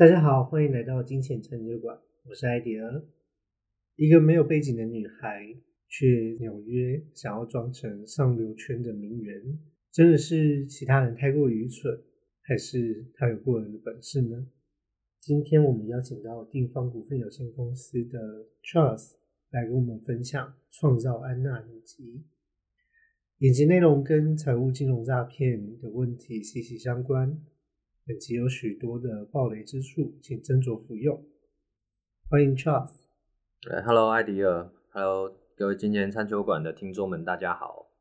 大家好，欢迎来到金钱成就馆，我是艾迪尔。一个没有背景的女孩，去纽约想要装成上流圈的名媛，真的是其他人太过愚蠢，还是她有过人的本事呢？今天我们邀请到定方股份有限公司的 Charles 来跟我们分享《创造安娜》影集。影集内容跟财务金融诈骗的问题息息相关。本集有许多的暴雷之处，请斟酌服用。欢迎 Charles。哎，Hello，艾迪尔，Hello，各位今年餐酒馆的听众们，大家好。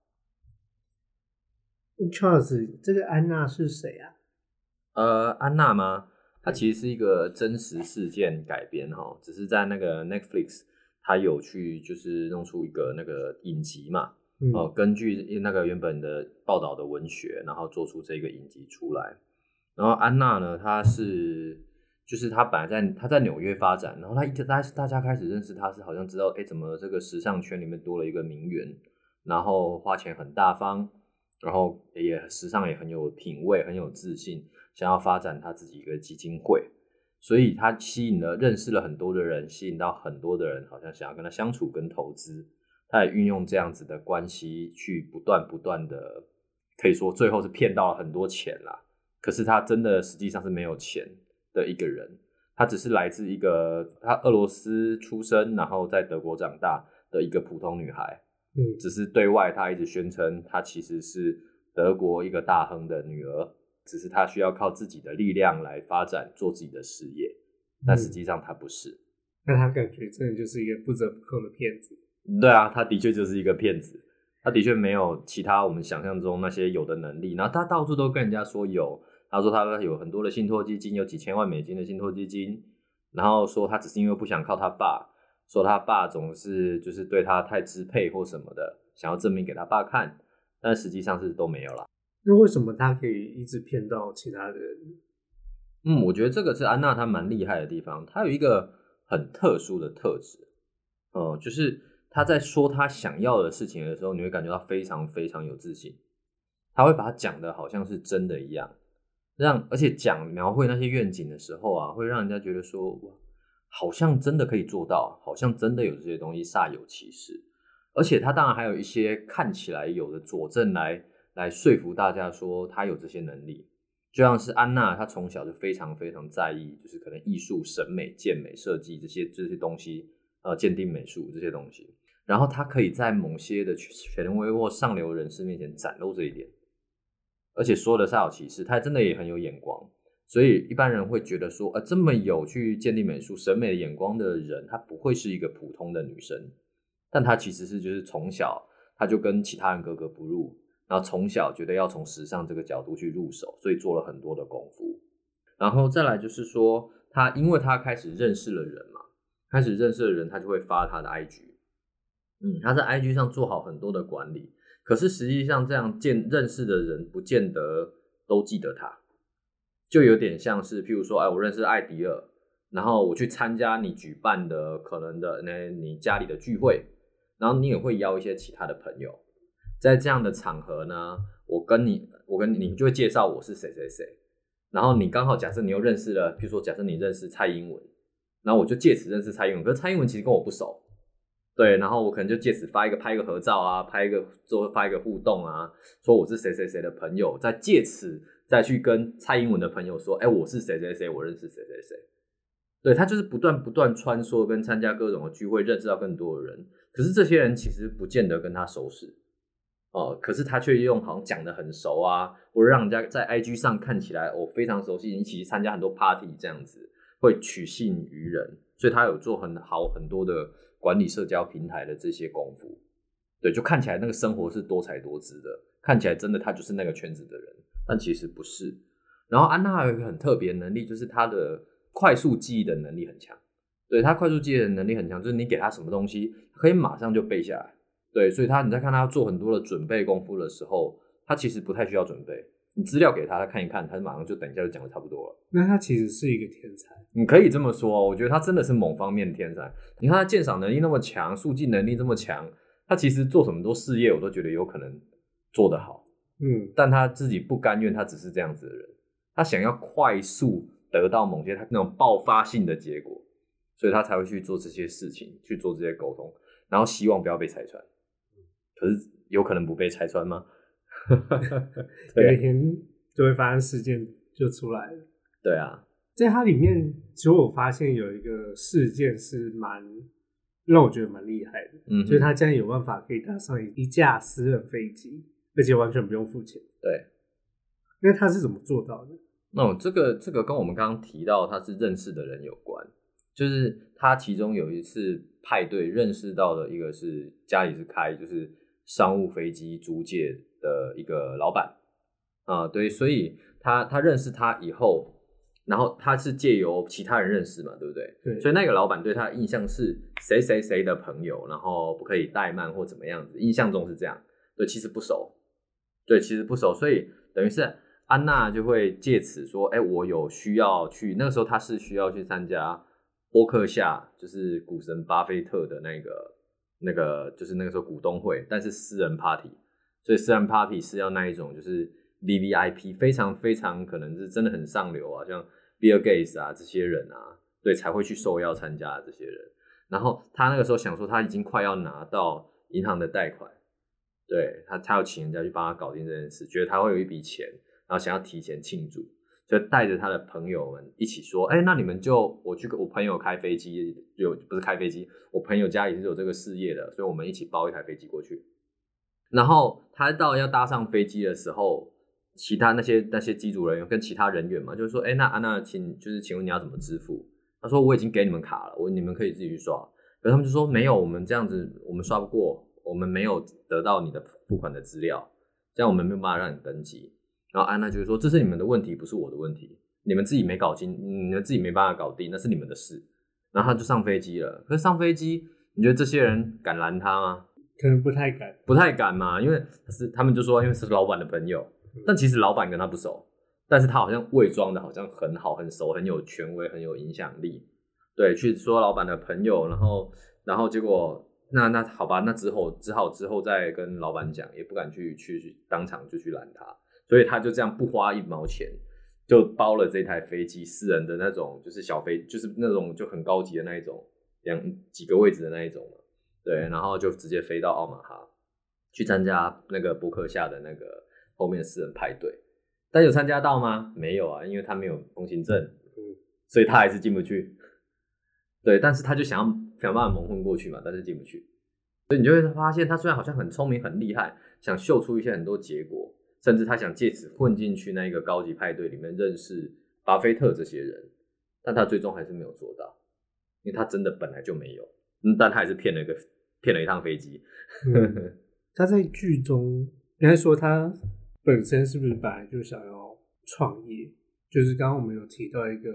Charles，这个安娜是谁啊？呃，安娜吗？它其实是一个真实事件改编哈，只是在那个 Netflix，它有去就是弄出一个那个影集嘛，嗯哦、根据那个原本的报道的文学，然后做出这个影集出来。然后安娜呢，她是就是她本来在她在纽约发展，然后她一直大大家开始认识她是好像知道哎怎么这个时尚圈里面多了一个名媛，然后花钱很大方，然后也时尚也很有品味，很有自信，想要发展她自己一个基金会，所以她吸引了认识了很多的人，吸引到很多的人好像想要跟她相处跟投资，她也运用这样子的关系去不断不断的，可以说最后是骗到了很多钱啦。可是他真的实际上是没有钱的一个人，他只是来自一个他俄罗斯出生，然后在德国长大的一个普通女孩。嗯只是对外她一直宣称她其实是德国一个大亨的女儿，只是她需要靠自己的力量来发展做自己的事业，但实际上她不是。那他感觉真的就是一个不折不扣的骗子。对啊，他的确就是一个骗子，他的确没有其他我们想象中那些有的能力，然后他到处都跟人家说有，他说他有很多的信托基金，有几千万美金的信托基金，然后说他只是因为不想靠他爸，说他爸总是就是对他太支配或什么的，想要证明给他爸看，但实际上是都没有啦。那为什么他可以一直骗到其他人？嗯，我觉得这个是安娜她蛮厉害的地方，她有一个很特殊的特质，哦、就是她在说她想要的事情的时候，你会感觉到非常非常有自信，她会把它讲的好像是真的一样，让而且讲描绘那些愿景的时候啊，会让人家觉得说哇，好像真的可以做到，好像真的有这些东西煞有其事，而且他当然还有一些看起来有的佐证来来说服大家说他有这些能力。就像是安娜，她从小就非常非常在意，就是可能艺术、审美、健美、设计这些这些东西，呃，鉴定美术这些东西。然后她可以在某些的权威或上流人士面前展露这一点，而且说的煞有其事，她真的也很有眼光。所以一般人会觉得说，呃，这么有去鉴定美术、审美眼光的人，她不会是一个普通的女生，但她其实是就是从小她就跟其他人格格不入，然后从小觉得要从时尚这个角度去入手，所以做了很多的功夫。然后再来就是说，他因为他开始认识了人嘛，开始认识了人，他就会发他的 IG。嗯，他在 IG 上做好很多的管理，可是实际上这样见认识的人，不见得都记得他，就有点像是，譬如说，哎，我认识艾迪尔，然后我去参加你举办的可能的那你家里的聚会，然后你也会邀一些其他的朋友。在这样的场合呢，我跟你，我跟你，就会介绍我是谁谁谁，然后你刚好假设你又认识了，譬如说假设你认识蔡英文，然后我就借此认识蔡英文，可是蔡英文其实跟我不熟，对，然后我可能就借此发一个拍一个合照啊，拍一个做发一个互动啊，说我是谁谁谁的朋友，再借此再去跟蔡英文的朋友说，哎，我是谁谁谁，我认识谁谁谁，对他就是不断不断穿梭跟参加各种的聚会，认识到更多的人，可是这些人其实不见得跟他熟识。哦，可是他却用好像讲的很熟啊，或者让人家在 IG 上看起来我、非常熟悉，一起参加很多 party 这样子，会取信于人，所以他有做很好很多的管理社交平台的这些功夫，对，就看起来那个生活是多才多姿的，看起来真的他就是那个圈子的人，但其实不是。然后安娜有一个很特别能力，就是她的快速记忆的能力很强，对她快速记忆的能力很强，就是你给她什么东西，可以马上就背下来。对，所以她你在看她做很多的准备功夫的时候，她其实不太需要准备，你资料给他，他看一看，他马上就等一下就讲的差不多了。那他其实是一个天才。你可以这么说，我觉得他真的是某方面的天才。你看他鉴赏能力那么强，速记能力这么强，他其实做什么都事业，我都觉得有可能做得好。嗯，但他自己不甘愿，他只是这样子的人，他想要快速得到某些他那种爆发性的结果，所以他才会去做这些事情，去做这些沟通，然后希望不要被拆穿。可是有可能不被拆穿吗？有一天就会发生事件就出来了。对啊，在它里面，其实我发现有一个事件是蛮让我觉得蛮厉害的，嗯，就是他竟然有办法可以搭上一架私人飞机，而且完全不用付钱。对。那他是怎么做到的？哦，这个这个跟我们刚刚提到他是认识的人有关，就是他其中有一次派对认识到的一个是家里是开就是商务飞机租借的一个老板啊，对，所以他他认识他以后，然后他是借由其他人认识嘛，对不对？对，所以那个老板对他的印象是谁谁谁的朋友，然后不可以怠慢或怎么样子，印象中是这样。对，其实不熟，对，其实不熟，所以等于是。安娜就会借此说：“哎，我有需要去。那个时候，他是需要去参加波克夏，就是股神巴菲特的那个、那个，就是那个时候股东会，但是私人 party。所以私人 party 是要那一种，就是 V V I P，非常非常可能是真的很上流啊，像 Bill Gates 啊这些人啊，对，才会去受邀参加的这些人。然后他那个时候想说，他已经快要拿到银行的贷款，对他，他要请人家去帮他搞定这件事，觉得他会有一笔钱。”然后想要提前庆祝，就带着他的朋友们一起说：“哎，那你们就我去，我朋友开飞机，有不是开飞机，我朋友家里是有这个事业的，所以我们一起包一台飞机过去。”然后他到要搭上飞机的时候，其他那些那些机组人员跟其他人员嘛，就是说：“哎，那安娜，请就是请问你要怎么支付？”他说：“我已经给你们卡了，我你们可以自己去刷。”可他们就说：“没有，我们这样子我们刷不过，我们没有得到你的付款的资料，这样我们没有办法让你登机。”然后安娜就是说：“这是你们的问题，不是我的问题。你们自己没搞清，你们自己没办法搞定，那是你们的事。”然后他就上飞机了。可是上飞机，你觉得这些人敢拦他吗？可能不太敢，不太敢嘛，因为是他们就说，因为是老板的朋友。但其实老板跟他不熟，但是他好像伪装的好像很好、很熟、很有权威、很有影响力。对，去说老板的朋友，然后，然后结果，那那好吧，那之后只好之后再跟老板讲，也不敢去去当场就去拦他。所以他就这样不花一毛钱，就包了这台飞机，私人的那种，就是小飞，就是那种就很高级的那一种，两几个位置的那一种对，然后就直接飞到奥马哈去参加那个博客下的那个后面私人派对。但有参加到吗？没有啊，因为他没有通行证，嗯所以他还是进不去。对，但是他就想要想办法蒙混过去嘛，但是进不去。所以你就会发现，他虽然好像很聪明、很厉害，想秀出一些很多结果。甚至他想借此混进去那一个高级派对里面认识巴菲特这些人，但他最终还是没有做到，因为他真的本来就没有，嗯，但他还是骗了一个骗了一趟飞机。他在剧中应该说他本身是不是本来就想要创业？就是刚刚我们有提到一个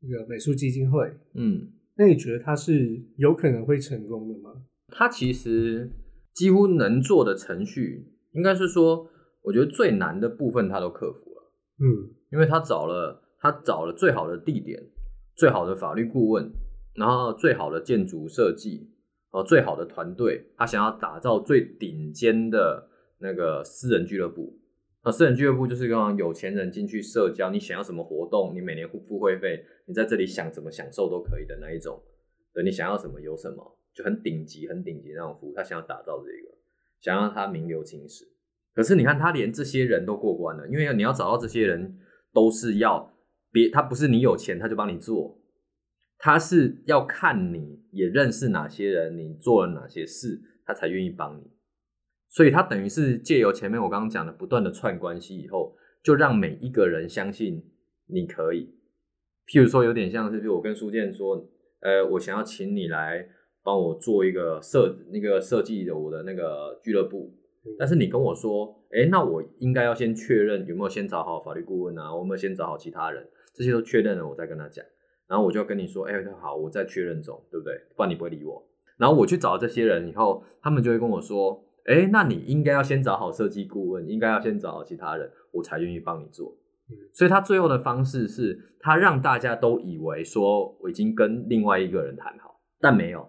一个美术基金会，嗯，那你觉得他是有可能会成功的吗？他其实几乎能做的程序，应该是说。我觉得最难的部分他都克服了，嗯，因为他找了他找了最好的地点、最好的法律顾问，然后最好的建筑设计，哦，最好的团队，他想要打造最顶尖的那个私人俱乐部。啊，私人俱乐部就是让有钱人进去社交，你想要什么活动，你每年付付会费，你在这里想怎么享受都可以的那一种。对，你想要什么有什么，就很顶级、很顶级那种服务。他想要打造这个，想要他名留青史。可是你看，他连这些人都过关了，因为你要找到这些人，都是要别他不是你有钱他就帮你做，他是要看你也认识哪些人，你做了哪些事，他才愿意帮你。所以他等于是借由前面我刚刚讲的不断的串关系以后，就让每一个人相信你可以。譬如说，有点像是，比如我跟书建说，呃，我想要请你来帮我做一个设那个设计的我的那个俱乐部。但是你跟我说，哎，那我应该要先确认有没有先找好法律顾问啊，我有没有先找好其他人，这些都确认了，我再跟他讲。然后我就跟你说，哎，好，我在确认中，对不对？不然你不会理我。然后我去找这些人以后，他们就会跟我说，哎，那你应该要先找好设计顾问，应该要先找好其他人，我才愿意帮你做。所以他最后的方式是他让大家都以为说我已经跟另外一个人谈好，但没有。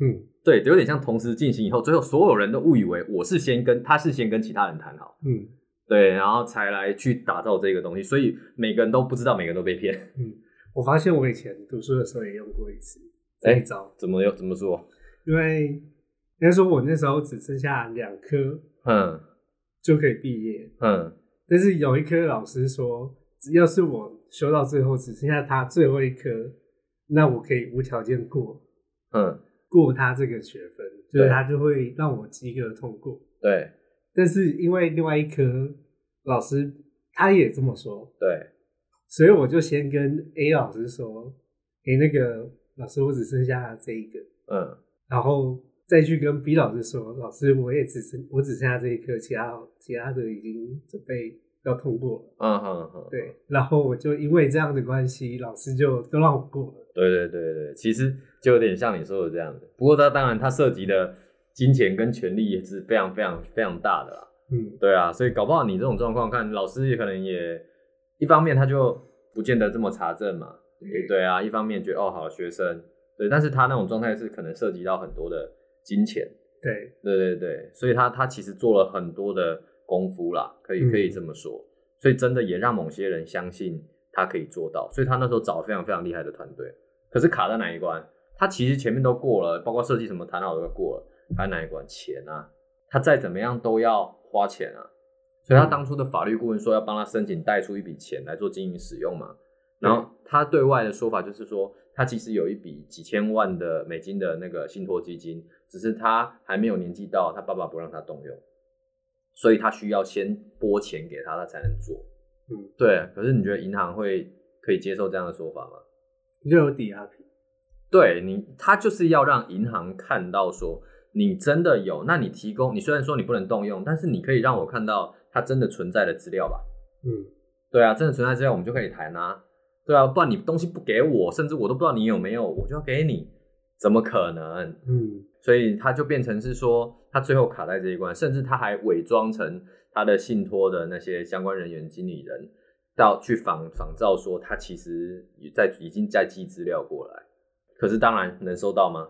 嗯，对，有点像同时进行以后，最后所有人都误以为我是先跟他是先跟其他人谈好，嗯，对，然后才来去打造这个东西，所以每个人都不知道，每个人都被骗。嗯，我发现我以前读书的时候也用过一次这一招，怎么用怎么说？因为应该说我那时候只剩下两科嗯就可以毕业，嗯但是有一科老师说，只要是我修到最后只剩下他最后一科，那我可以无条件过嗯，过他这个学分，就是他就会让我及格通过。对。但是因为另外一科老师他也这么说，对，所以我就先跟 A 老师说：“诶、那个老师，我只剩下这一个。嗯”然后再去跟 B 老师说：“老师，我也只剩我只剩下这一科，其他其他的已经准备要通过了。嗯哼哼，对，然后我就因为这样的关系，老师就都让我过了。对对对对，其实就有点像你说的这样子。不过它当然它涉及的金钱跟权利也是非常非常非常大的啦。嗯，对啊，所以搞不好你这种状况，看老师也可能也一方面他就不见得这么查证嘛，对对啊，一方面觉得哦好学生，对，但是他那种状态是可能涉及到很多的金钱，对，对对对，所以他他其实做了很多的功夫啦，可以嗯可以这么说，所以真的也让某些人相信他可以做到，所以他那时候找了非常非常厉害的团队，可是卡在哪一关？他其实前面都过了，包括设计什么谈好都过了，卡在哪一关？钱啊，他再怎么样都要花钱啊，所以他当初的法律顾问说要帮他申请贷出一笔钱来做经营使用嘛，然后他对外的说法就是说，他其实有一笔几千万的美金的那个信托基金，只是他还没有年纪到，他爸爸不让他动用，所以他需要先拨钱给他，他才能做。嗯，对，可是你觉得银行会可以接受这样的说法吗？就有抵押品。对你，他就是要让银行看到说你真的有，那你提供，你虽然说你不能动用，但是你可以让我看到它真的存在的资料吧？嗯，对啊，真的存在资料我们就可以谈啊。对啊，不然你东西不给我，甚至我都不知道你有没有，我就要给你，怎么可能？嗯，所以他就变成是说，他最后卡在这一关，甚至他还伪装成他的信托的那些相关人员、经理人，到去仿仿照说他其实也在已经在寄资料过来，可是当然能收到吗？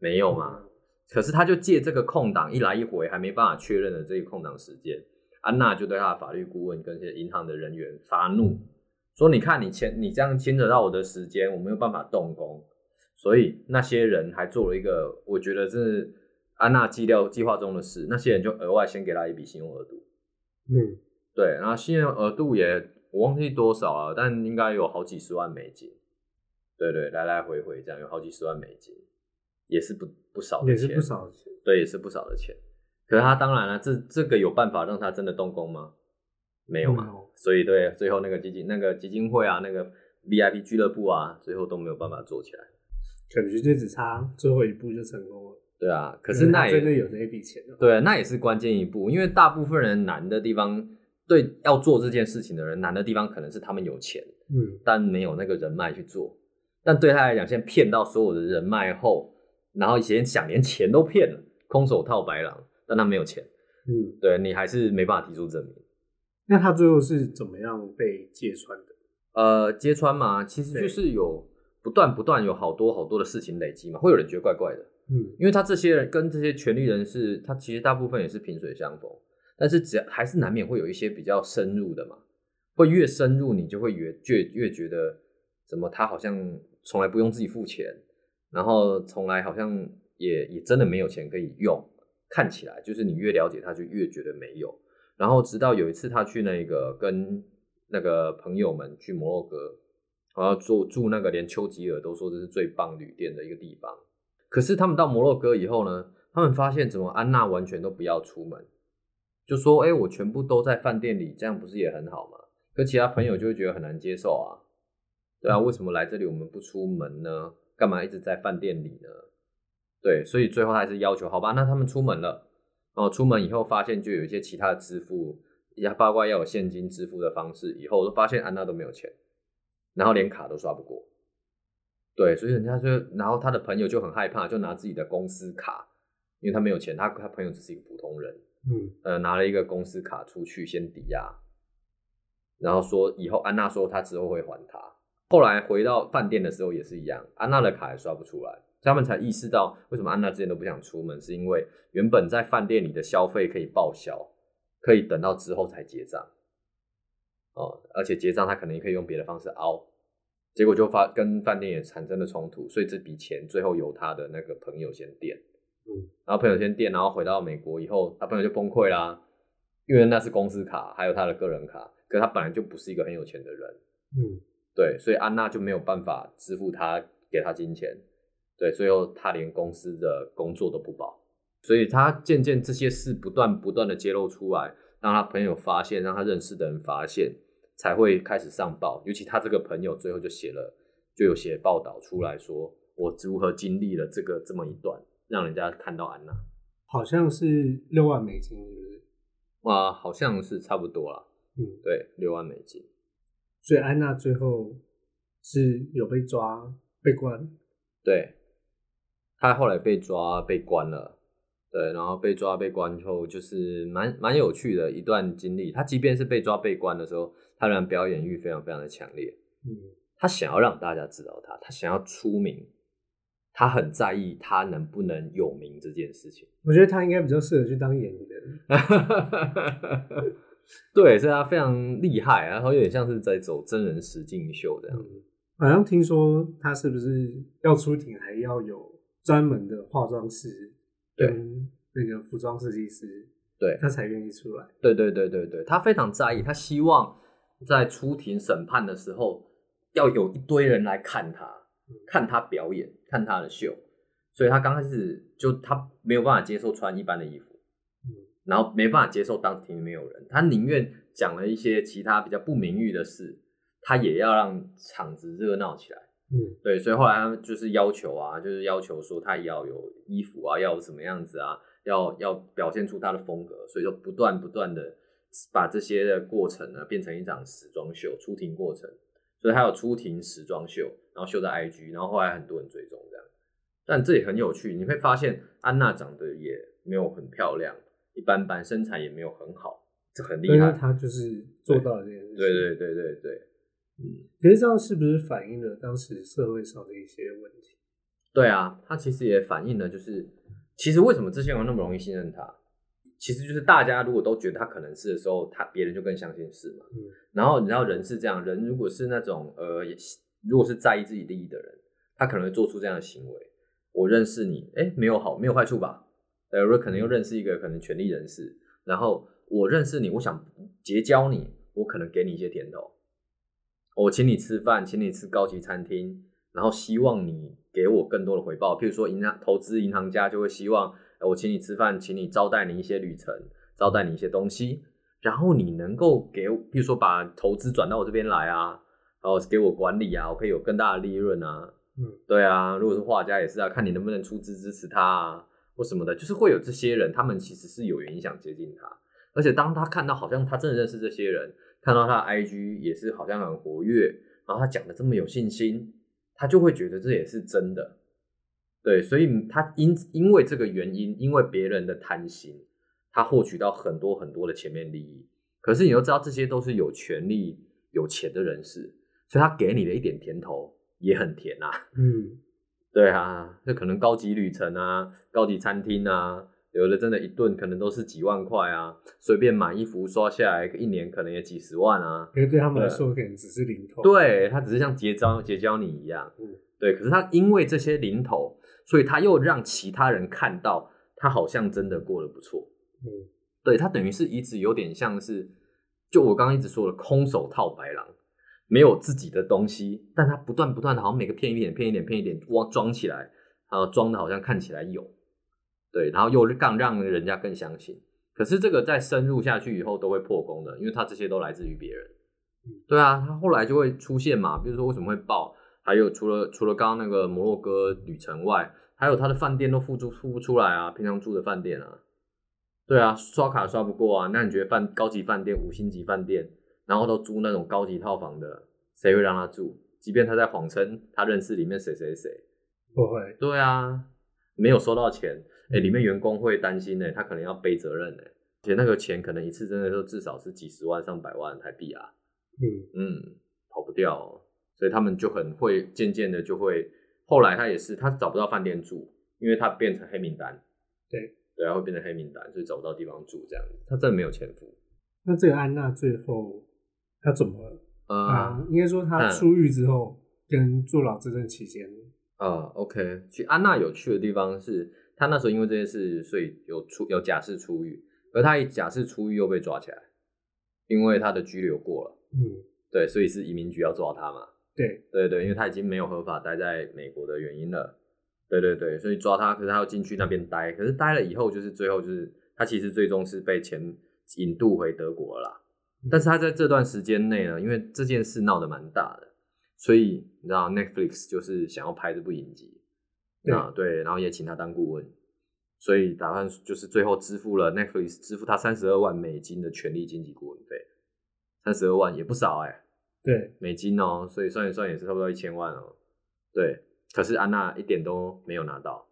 没有嘛。可是他就借这个空档一来一回还没办法确认的这个空档时间，安娜就对她的法律顾问跟一些银行的人员发怒，说：“你看你牵你这样牵扯到我的时间，我没有办法动工。”所以那些人还做了一个，我觉得是安娜计料计划中的事。那些人就额外先给他一笔信用额度，嗯，对，然后信用额度也我忘记多少了，但应该有好几十万美金。对对，来来回回这样有好几十万美金，也是不不少的钱，也是不少的钱。对，也是不少的钱。可是他当然了，这这个有办法让他真的动工吗？没有嘛。所以对，最后那个基金、那个基金会啊，那个 VIP 俱乐部啊，最后都没有办法做起来。感觉就只差最后一步就成功了。对啊，可是那也真的有那一笔钱了。对，那也是关键一步，因为大部分人难的地方，对要做这件事情的人难的地方，可能是他们有钱，嗯，但没有那个人脉去做。但对他来讲，先骗到所有的人脉后，然后先想连钱都骗了，空手套白狼，但他没有钱，嗯，对你还是没办法提出证明。那他最后是怎么样被揭穿的？呃，揭穿嘛，其实就是有不断不断有好多好多的事情累积嘛，会有人觉得怪怪的。嗯因为他这些人跟这些权力人士，他其实大部分也是萍水相逢，但是只要还是难免会有一些比较深入的嘛，会越深入你就会越越越觉得怎么他好像从来不用自己付钱，然后从来好像也也真的没有钱可以用，看起来就是你越了解他就越觉得没有，然后直到有一次他去那个跟那个朋友们去摩洛哥，然后住住那个连丘吉尔都说这是最棒旅店的一个地方。可是他们到摩洛哥以后呢，他们发现怎么安娜完全都不要出门，就说：“哎、我全部都在饭店里，这样不是也很好吗？”可其他朋友就会觉得很难接受啊，对啊，为什么来这里我们不出门呢？干嘛一直在饭店里呢？对，所以最后他还是要求，好吧，那他们出门了，哦，出门以后发现就有一些其他的支付，也包括要有现金支付的方式，以后都发现安娜都没有钱，然后连卡都刷不过。对，所以人家就，然后他的朋友就很害怕，就拿自己的公司卡，因为他没有钱，他他朋友只是一个普通人，嗯呃，拿了一个公司卡出去先抵押，然后说以后安娜说她之后会还他。后来回到饭店的时候也是一样，安娜的卡也刷不出来，他们才意识到为什么安娜之前都不想出门，是因为原本在饭店里的消费可以报销，可以等到之后才结账，哦，而且结账他可能也可以用别的方式凹，结果就发跟饭店也产生了冲突，所以这笔钱最后由他的那个朋友先垫，嗯，然后朋友先垫，然后回到美国以后，他朋友就崩溃啦，因为那是公司卡，还有他的个人卡，可是他本来就不是一个很有钱的人，嗯，对，所以安娜就没有办法支付他给他金钱，对，最后他连公司的工作都不保，所以他渐渐这些事不断不断的揭露出来，让他朋友发现，让他认识的人发现，才会开始上报。尤其他这个朋友最后就写了，就有写报道出来说，我如何经历了这个这么一段，让人家看到安娜。好像是六万美金，是不是？哇，好像是差不多啦，嗯，对，六万美金。所以安娜最后是有被抓被关，对，他后来被抓被关了，对，然后被抓被关后，就是蛮蛮有趣的一段经历。他即便是被抓被关的时候，他仍然表演欲非常非常的强烈。嗯他想要让大家知道他，他想要出名，他很在意他能不能有名这件事情。我觉得他应该比较适合去当演员。对，所以他非常厉害，然后有点像是在走真人实境秀这样。嗯，好像听说他是不是要出庭还要有专门的化妆师对跟那个服装设计师，对，他才愿意出来。对对对对对，他非常在意，他希望在出庭审判的时候要有一堆人来看他，看他表演，看他的秀。所以他刚开始就他没有办法接受穿一般的衣服，嗯然后没办法接受当庭没有人，他宁愿讲了一些其他比较不名誉的事，他也要让场子热闹起来。嗯。对，所以后来他们就是要求啊，就是要求说他要有衣服啊，要有什么样子啊，要要表现出他的风格，所以就不断不断的把这些的过程呢变成一场时装秀，出庭过程，所以他有出庭时装秀，然后秀在 IG，然后后来很多人追踪这样，但这也很有趣，你会发现安娜长得也没有很漂亮，一般般，身材也没有很好，这很厉害但是，他就是做到了这件事情。对对对对对，嗯。可是这样是不是反映了当时社会上的一些问题？对啊，他其实也反映了，就是其实为什么这些人那么容易信任他，其实就是大家如果都觉得他可能是的时候，他别人就更相信是嘛。嗯然后你知道人是这样，人如果是那种呃，如果是在意自己利益的人，他可能会做出这样的行为。我认识你，哎，没有好，没有坏处吧？呃，我可能又认识一个可能权力人士，然后我认识你，我想结交你，我可能给你一些甜头，我请你吃饭，请你吃高级餐厅，然后希望你给我更多的回报。譬如说，银行投资银行家就会希望，呃我请你吃饭，请你招待你一些旅程，招待你一些东西，然后你能够给，譬如说把投资转到我这边来啊，然后给我管理啊，我可以有更大的利润啊。嗯，对啊，如果是画家也是啊，看你能不能出资支持他啊，或什么的，就是会有这些人，他们其实是有原因想接近他，而且当他看到好像他真的认识这些人，看到他的 IG 也是好像很活跃，然后他讲的这么有信心，他就会觉得这也是真的。对，所以他因因为这个原因，因为别人的贪心，他获取到很多很多的前面利益。可是你又知道，这些都是有权利、有钱的人士，所以他给你的一点甜头也很甜啊。嗯，对啊，那可能高级旅程啊、高级餐厅啊，有的真的一顿可能都是几万块啊，随便买衣服刷下来，一年可能也几十万啊。可是对他们来说可能只是零头。，对他只是像结交结交你一样，嗯对。可是他因为这些零头，所以他又让其他人看到他好像真的过得不错。嗯对他等于是一直有点像是，就我刚刚一直说的空手套白狼，没有自己的东西，但他不断不断的，好像每个骗一点骗一点骗一点，哇装起来，然后装的好像看起来有，对，然后又更让人家更相信。可是这个再深入下去以后都会破功的，因为他这些都来自于别人。对啊，他后来就会出现嘛，比如说为什么会爆，还有除了除了刚刚那个摩洛哥旅程外，还有他的饭店都付出付不出来啊，平常住的饭店啊，对啊，刷卡刷不过啊，那你觉得饭高级饭店、五星级饭店，然后都租那种高级套房的，谁会让他住？即便他在谎称他认识里面谁谁谁，不会。对啊，没有收到钱，哎、里面员工会担心呢、他可能要背责任呢、而且那个钱可能一次真的都至少是几十万、上百万台币啊，嗯嗯，跑不掉、哦，所以他们就很会渐渐的就会，后来他也是他找不到饭店住，因为他变成黑名单，对对，然后会变成黑名单，所以找不到地方住这样子。他真的没有前夫。那这个安娜最后她怎么了？呃啊，应该说她出狱之后跟坐牢这段期间，啊，OK，去安娜有趣的地方是，她那时候因为这件事，所以有出有假释出狱，而他一假释出狱又被抓起来，因为他的拘留过了，嗯，对，所以是移民局要抓他嘛，对，对。对，因为他已经没有合法待在美国的原因了，对对对，所以抓他，可是他要进去那边待，可是待了以后，就是最后就是他其实最终是被遣引渡回德国了啦，但是他在这段时间内呢，因为这件事闹得蛮大的。所以你知道 Netflix 就是想要拍这部影集，对啊对，然后也请他当顾问，所以打算就是最后支付了 Netflix 支付他三十二万美金的权利经济顾问费，三十二万也不少哎、对，美金哦，所以算一算也是差不多一千万哦，对，可是安娜一点都没有拿到，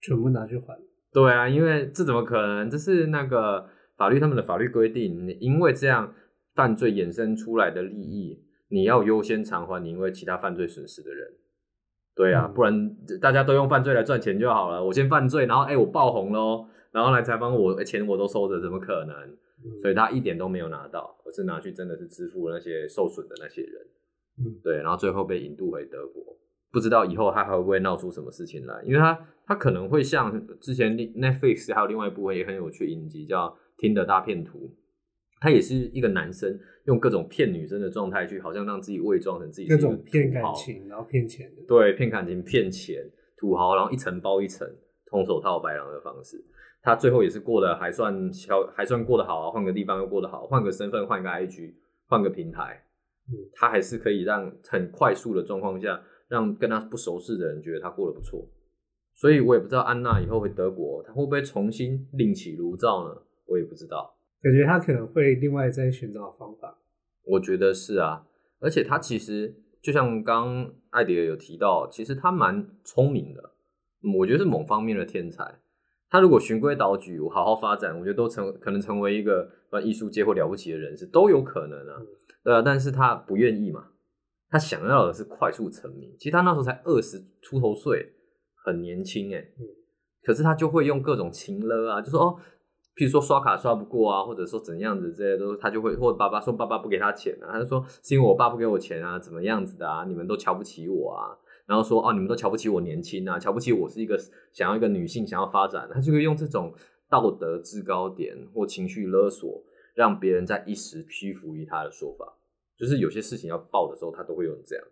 全部拿去还。对啊，因为这怎么可能？这是那个法律他们的法律规定，你因为这样犯罪衍生出来的利益。你要优先偿还你因为其他犯罪损失的人，对啊，嗯不然大家都用犯罪来赚钱就好了。我先犯罪，然后哎、我爆红喽，然后来采访我，哎钱我都收着，怎么可能？嗯所以他一点都没有拿到，而是拿去真的是支付了那些受损的那些人，嗯，对，然后最后被引渡回德国。不知道以后他还会不会闹出什么事情来，因为他他可能会像之前 Netflix 还有另外一部也很有趣影集叫《听的大片图》，他也是一个男生用各种骗女生的状态去，好像让自己伪装成自己是各种骗感情，然后骗钱的。对，骗感情、骗钱、土豪，然后一层包一层，空手套白狼的方式。他最后也是过得还算小，还算过得好啊，换个地方又过得好，换个身份，换个 IG，换个平台，嗯他还是可以让很快速的状况下，让跟他不熟识的人觉得他过得不错。所以我也不知道安娜以后回德国，他会不会重新另起炉灶呢？我也不知道。感觉他可能会另外再寻找方法。我觉得是啊，而且他其实就像刚刚艾迪尔有提到，其实他蛮聪明的，嗯我觉得是某方面的天才。他如果循规蹈矩，我好好发展，我觉得都成可能成为一个呃艺术界或了不起的人士都有可能啊。嗯，对啊，但是他不愿意嘛，他想要的是快速成名。其实他那时候才二十出头岁，很年轻哎、嗯。可是他就会用各种情勒啊，就说哦，譬如说刷卡刷不过啊，或者说怎样子这些都，他就会或者爸爸说爸爸不给他钱啊，他就说是因为我爸不给我钱啊，怎么样子的啊，你们都瞧不起我啊，然后说哦你们都瞧不起我年轻啊，瞧不起我是一个想要一个女性想要发展，他就会用这种道德制高点或情绪勒索，让别人在一时屈服于他的说法，就是有些事情要报的时候，他都会用这样。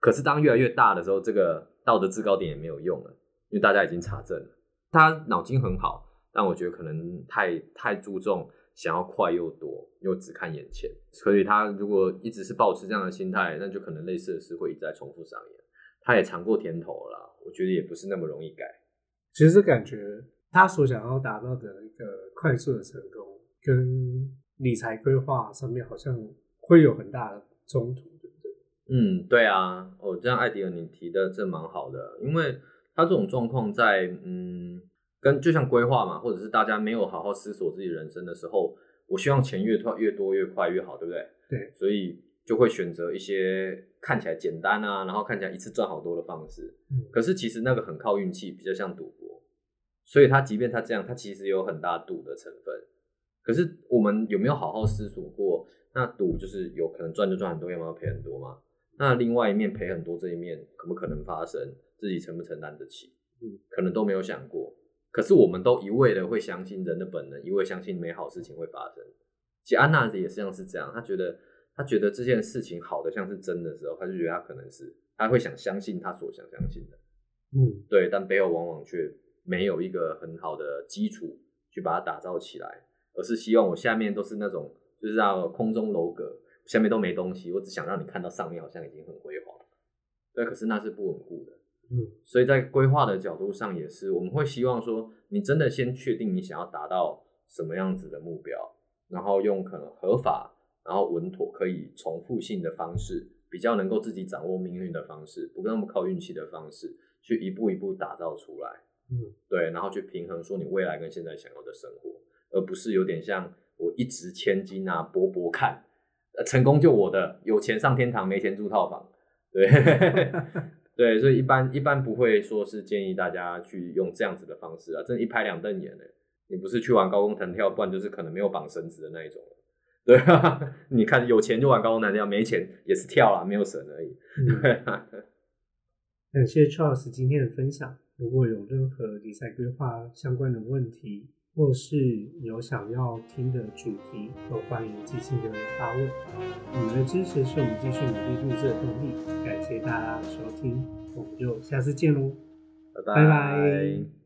可是当越来越大的时候，这个道德制高点也没有用了，因为大家已经查证了。他脑筋很好，但我觉得可能太太注重想要快又多，又只看眼前。所以他如果一直是保持这样的心态，那就可能类似的事会一再重复上演。他也尝过甜头了啦，我觉得也不是那么容易改。其实感觉他所想要达到的一个快速的成功，跟理财规划上面好像会有很大的冲突，对不对？嗯，对啊，哦，这样艾迪尔你提的这蛮好的，因为他这种状况在嗯，跟就像规划嘛，或者是大家没有好好思索自己人生的时候，我希望钱越多越多越快越好，对不对？对，所以就会选择一些看起来简单啊，然后看起来一次赚好多的方式。嗯可是其实那个很靠运气，比较像赌博。所以他即便他这样，他其实有很大赌的成分。可是我们有没有好好思索过？那赌就是有可能赚就赚很多，要么赔很多嘛？那另外一面赔很多这一面，可不可能发生？自己承不承担得起？嗯，可能都没有想过。可是我们都一味的会相信人的本能，一味相信美好事情会发生。其实安娜也像是这样，她觉得她觉得这件事情好的像是真的时候，她就觉得她可能是，她会想相信她所想相信的。嗯，对，但背后往往却没有一个很好的基础去把它打造起来，而是希望我下面都是那种就是让空中楼阁，下面都没东西，我只想让你看到上面好像已经很辉煌，对，可是那是不稳固的，嗯，所以在规划的角度上也是，我们会希望说，你真的先确定你想要达到什么样子的目标，然后用可能合法，然后稳妥可以重复性的方式，比较能够自己掌握命运的方式，不那么靠运气的方式，去一步一步打造出来。嗯，对，然后去平衡说你未来跟现在想要的生活，而不是有点像我一掷千金啊，搏搏看，呃，成功就我的，有钱上天堂，没钱住套房，对，对，所以一般一般不会说是建议大家去用这样子的方式啊，真的一拍两瞪眼呢。你不是去玩高空弹跳，不然就是可能没有绑绳子的那一种。对啊，你看有钱就玩高空弹跳，没钱也是跳啦，没有绳而已。对啊。感谢 Charles 今天的分享。如果有任何理财规划相关的问题，或是有想要听的主题，都欢迎即兴留言发问。你们的支持是我们继续努力录制的动力。感谢大家的收听，我们就下次见喽，拜拜拜。